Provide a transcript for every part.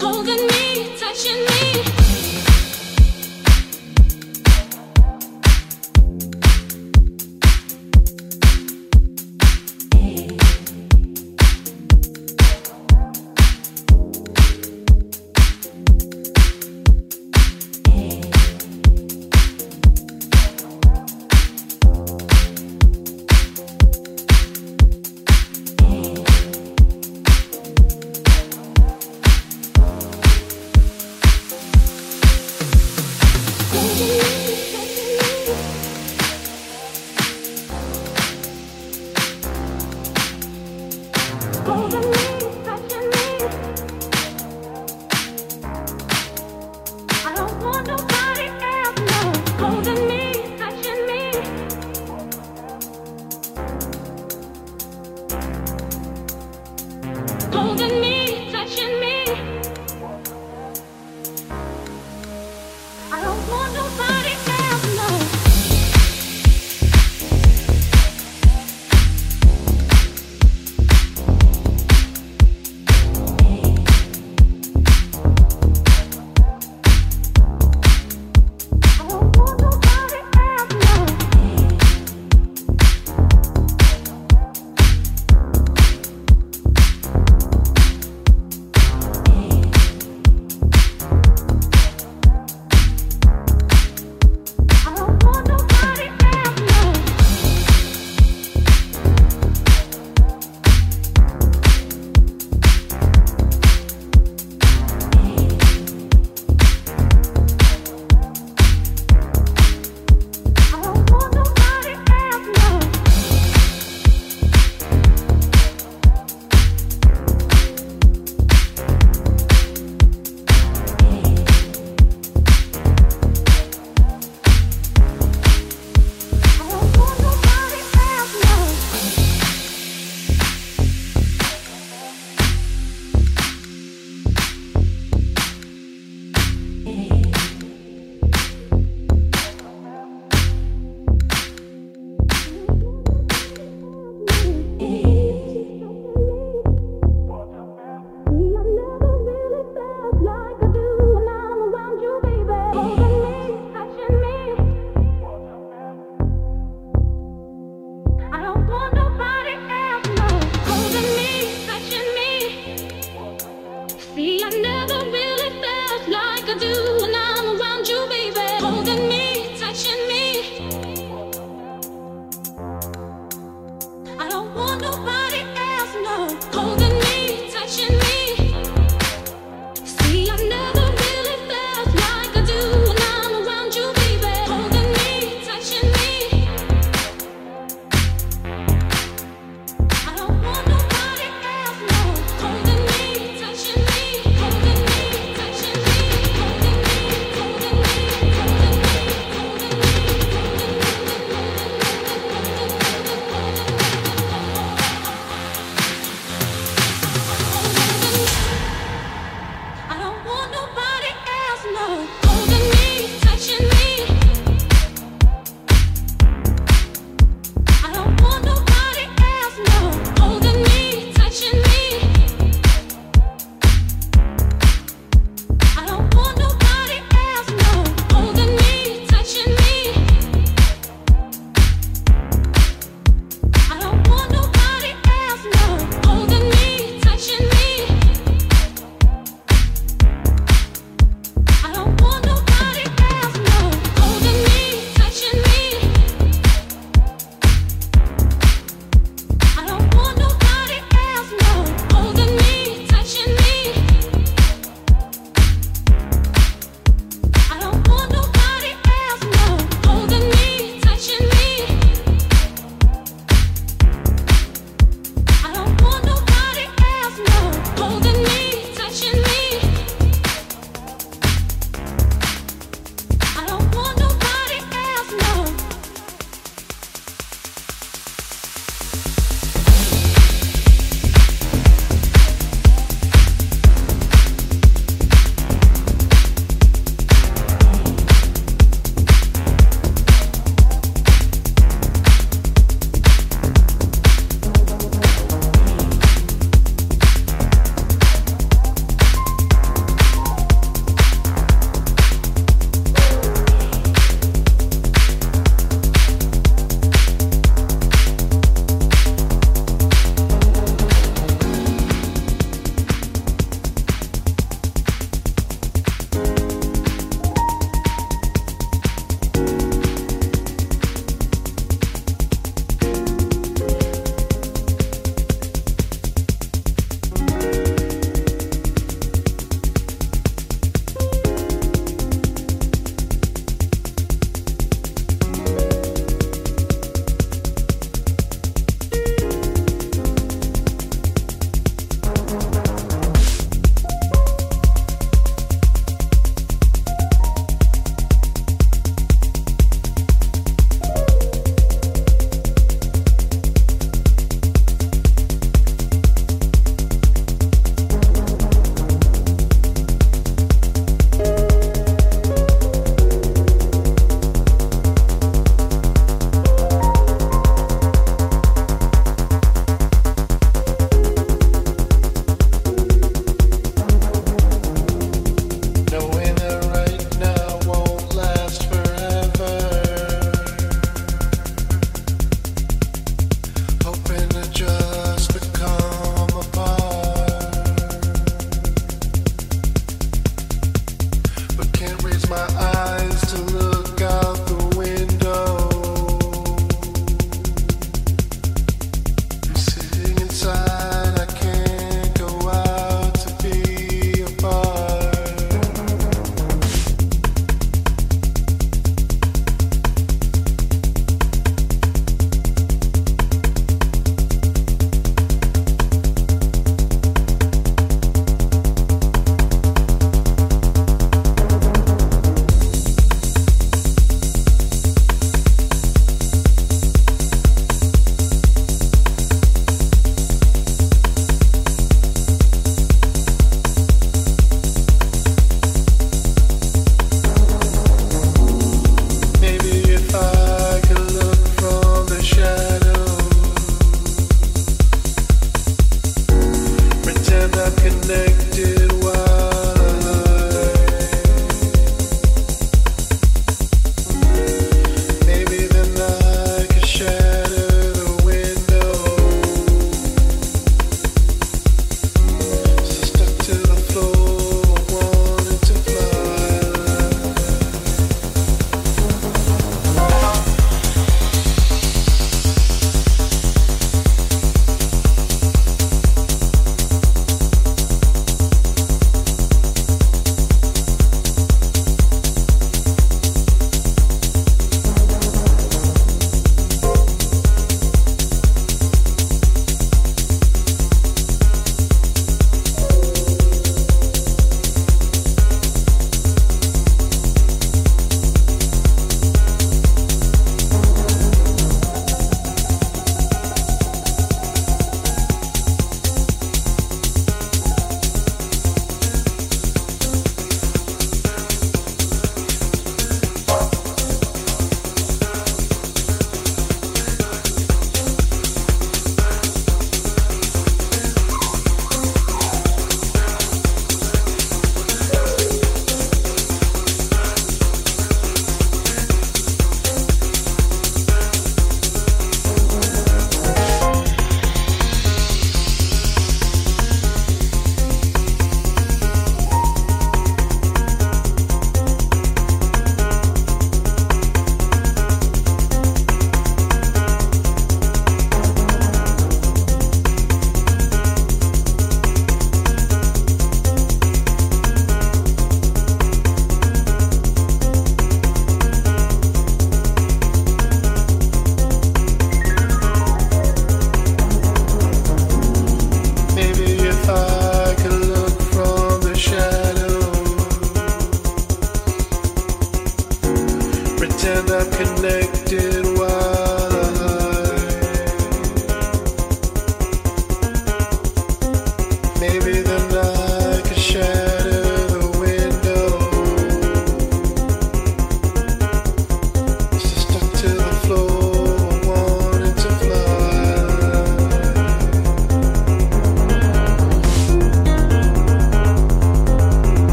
Holding me, touching me,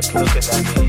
kept looking at me.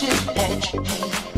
should let you be.